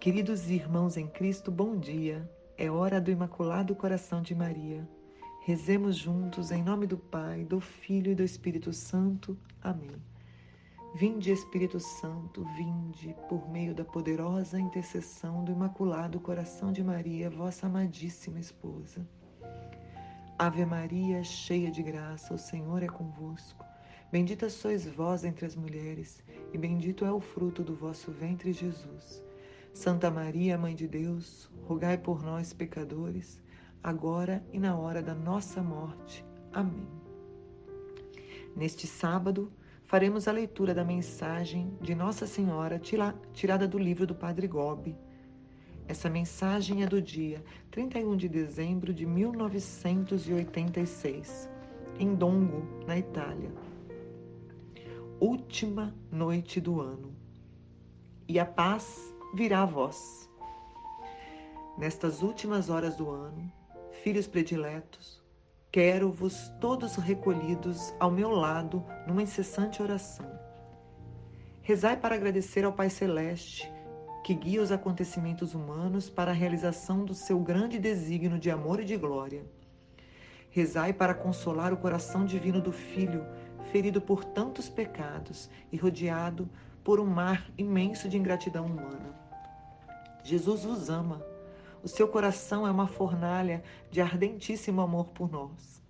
Queridos irmãos em Cristo, bom dia. É hora do Imaculado Coração de Maria. Rezemos juntos em nome do Pai, do Filho e do Espírito Santo. Amém. Vinde, Espírito Santo, vinde por meio da poderosa intercessão do Imaculado Coração de Maria, vossa amadíssima esposa. Ave Maria, cheia de graça, o Senhor é convosco. Bendita sois vós entre as mulheres, e bendito é o fruto do vosso ventre, Jesus. Santa Maria, Mãe de Deus, rogai por nós, pecadores, agora e na hora da nossa morte. Amém. Neste sábado, faremos a leitura da mensagem de Nossa Senhora tirada do livro do Padre Gobi. Essa mensagem é do dia 31 de dezembro de 1986, em Dongo, na Itália. Última noite do ano. E a paz virá a vós. Nestas últimas horas do ano, filhos prediletos, quero-vos todos recolhidos ao meu lado numa incessante oração. Rezai para agradecer ao Pai Celeste, que guia os acontecimentos humanos para a realização do seu grande desígnio de amor e de glória. Rezai para consolar o coração divino do Filho, ferido por tantos pecados e rodeado por um mar imenso de ingratidão humana. Jesus vos ama. O seu coração é uma fornalha de ardentíssimo amor por nós.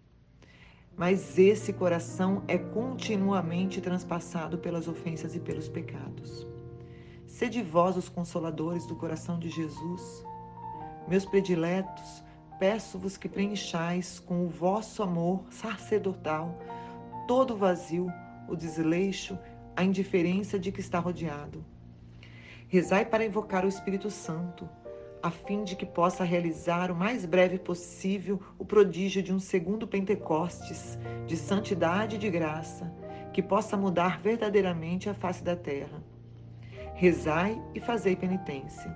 Mas esse coração é continuamente transpassado pelas ofensas e pelos pecados. Sede vós os consoladores do coração de Jesus. Meus prediletos, peço-vos que preenchais com o vosso amor sacerdotal todo o vazio, o desleixo, a indiferença de que está rodeado Rezai para invocar o Espírito Santo, a fim de que possa realizar o mais breve possível o prodígio de um segundo Pentecostes, de santidade e de graça, que possa mudar verdadeiramente a face da terra. Rezai e fazei penitência.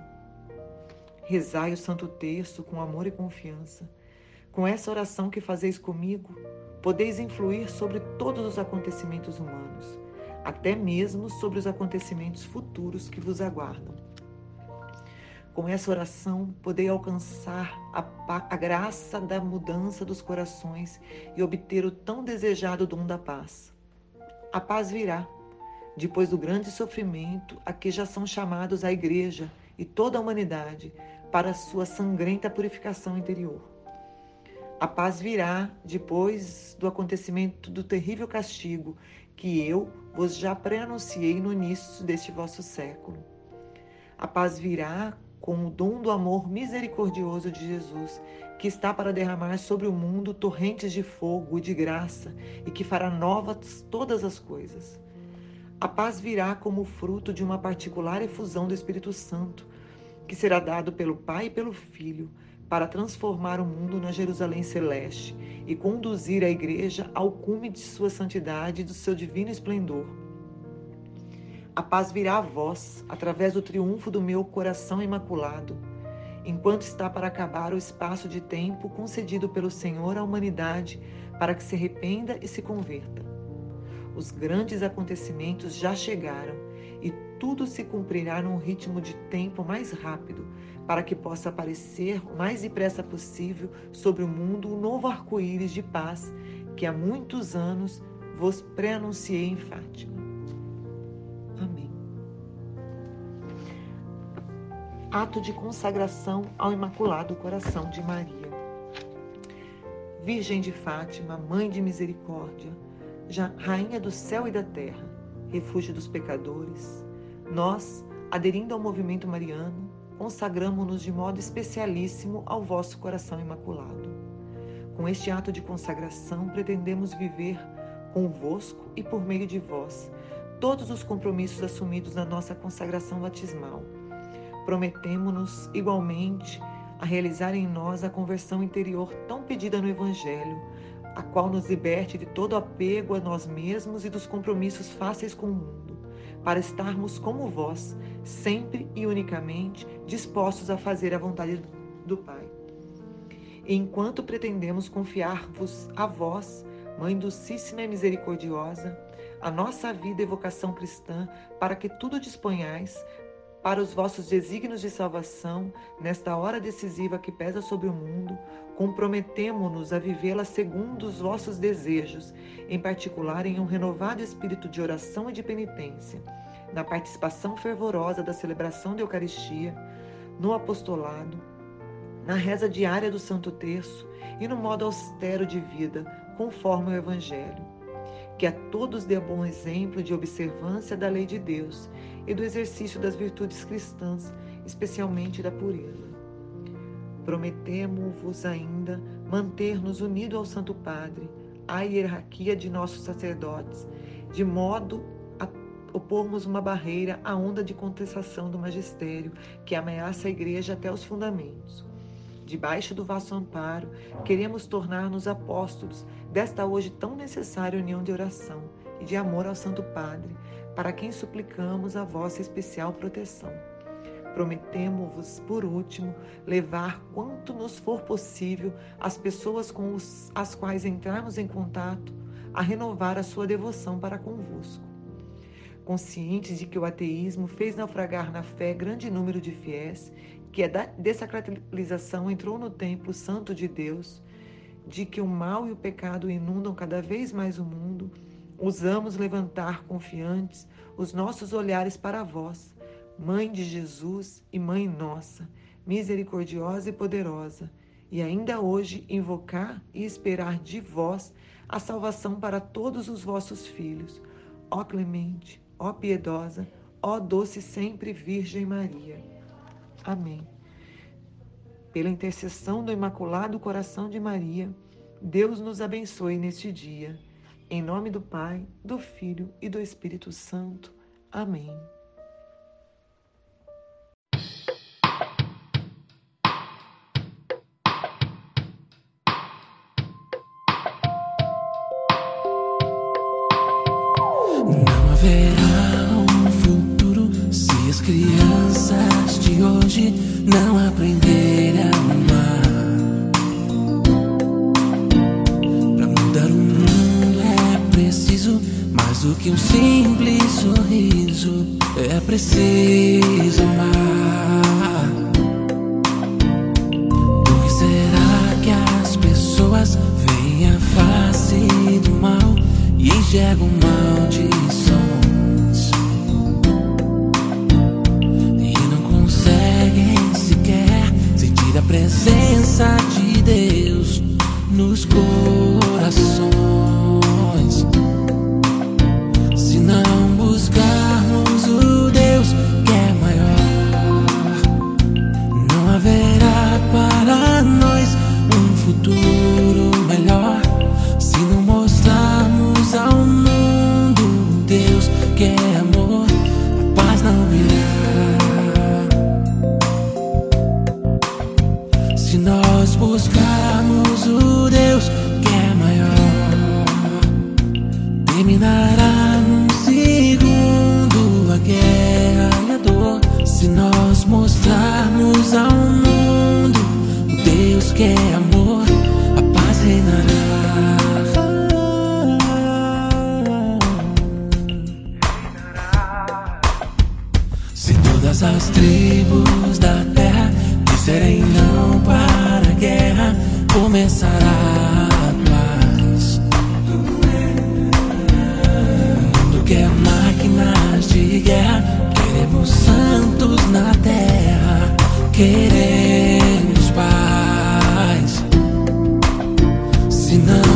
Rezai o Santo Terço com amor e confiança. Com essa oração que fazeis comigo, podeis influir sobre todos os acontecimentos humanos até mesmo sobre os acontecimentos futuros que vos aguardam. Com essa oração, podei alcançar a, a, graça da mudança dos corações e obter o tão desejado dom da paz. A paz virá, depois do grande sofrimento a que já são chamados a Igreja e toda a humanidade para sua sangrenta purificação interior. A paz virá depois do acontecimento do terrível castigo que eu vos já preanunciei no início deste vosso século. A paz virá com o dom do amor misericordioso de Jesus, que está para derramar sobre o mundo torrentes de fogo e de graça e que fará novas todas as coisas. A paz virá como fruto de uma particular efusão do Espírito Santo, que será dado pelo Pai e pelo Filho para transformar o mundo na Jerusalém celeste e conduzir a igreja ao cume de sua santidade e do seu divino esplendor. A paz virá a vós através do triunfo do meu coração imaculado, enquanto está para acabar o espaço de tempo concedido pelo Senhor à humanidade para que se arrependa e se converta. Os grandes acontecimentos já chegaram e tudo se cumprirá num ritmo de tempo mais rápido, para que possa aparecer o mais depressa possível sobre o mundo o novo arco-íris de paz que há muitos anos vos preanunciei em Fátima. Amém. Ato de consagração ao Imaculado Coração de Maria. Virgem de Fátima, Mãe de Misericórdia, Rainha do céu e da terra, refúgio dos pecadores, nós, aderindo ao movimento mariano, consagramos-nos de modo especialíssimo ao vosso coração imaculado. Com este ato de consagração, pretendemos viver convosco e por meio de vós todos os compromissos assumidos na nossa consagração batismal. Prometemos-nos igualmente a realizar em nós a conversão interior tão pedida no Evangelho, a qual nos liberte de todo apego a nós mesmos e dos compromissos fáceis com o mundo para estarmos como vós, sempre e unicamente dispostos a fazer a vontade do Pai. Enquanto pretendemos confiar-vos a vós, Mãe docíssima e misericordiosa, a nossa vida e vocação cristã, para que tudo disponhais para os vossos desígnios de salvação, nesta hora decisiva que pesa sobre o mundo, comprometemo-nos a vivê-la segundo os vossos desejos, em particular em um renovado espírito de oração e de penitência, na participação fervorosa da celebração da Eucaristia, no apostolado, na reza diária do Santo Terço e no modo austero de vida, conforme o Evangelho. Que a todos dê bom exemplo de observância da lei de Deus e do exercício das virtudes cristãs, especialmente da pureza. Prometemos-vos ainda manter-nos unidos ao Santo Padre, à hierarquia de nossos sacerdotes, de modo a opormos uma barreira à onda de contestação do magistério que ameaça a Igreja até os fundamentos. Debaixo do vosso amparo, queremos tornar-nos apóstolos desta hoje tão necessária união de oração e de amor ao Santo Padre, para quem suplicamos a vossa especial proteção. Prometemos-vos, por último, levar quanto nos for possível as pessoas com os, as quais entrarmos em contato a renovar a sua devoção para convosco. Conscientes de que o ateísmo fez naufragar na fé grande número de fiéis, que a desacralização entrou no templo santo de Deus, de que o mal e o pecado inundam cada vez mais o mundo, usamos levantar confiantes os nossos olhares para vós, Mãe de Jesus e Mãe nossa, misericordiosa e poderosa, e ainda hoje invocar e esperar de vós a salvação para todos os vossos filhos. Ó clemente, ó piedosa, ó doce sempre Virgem Maria. Amém. Pela intercessão do Imaculado Coração de Maria, Deus nos abençoe neste dia. Em nome do Pai, do Filho e do Espírito Santo. Amém. Não haverá um futuro se as crianças hoje não aprenderem a amar. Pra mudar o mundo é preciso mais do que um simples sorriso. É preciso amar. Por que será que as pessoas veem a face do mal e enxergam maldições? les que é amor, a paz reinará. Se todas as tribos da terra disserem não para a guerra, começará Se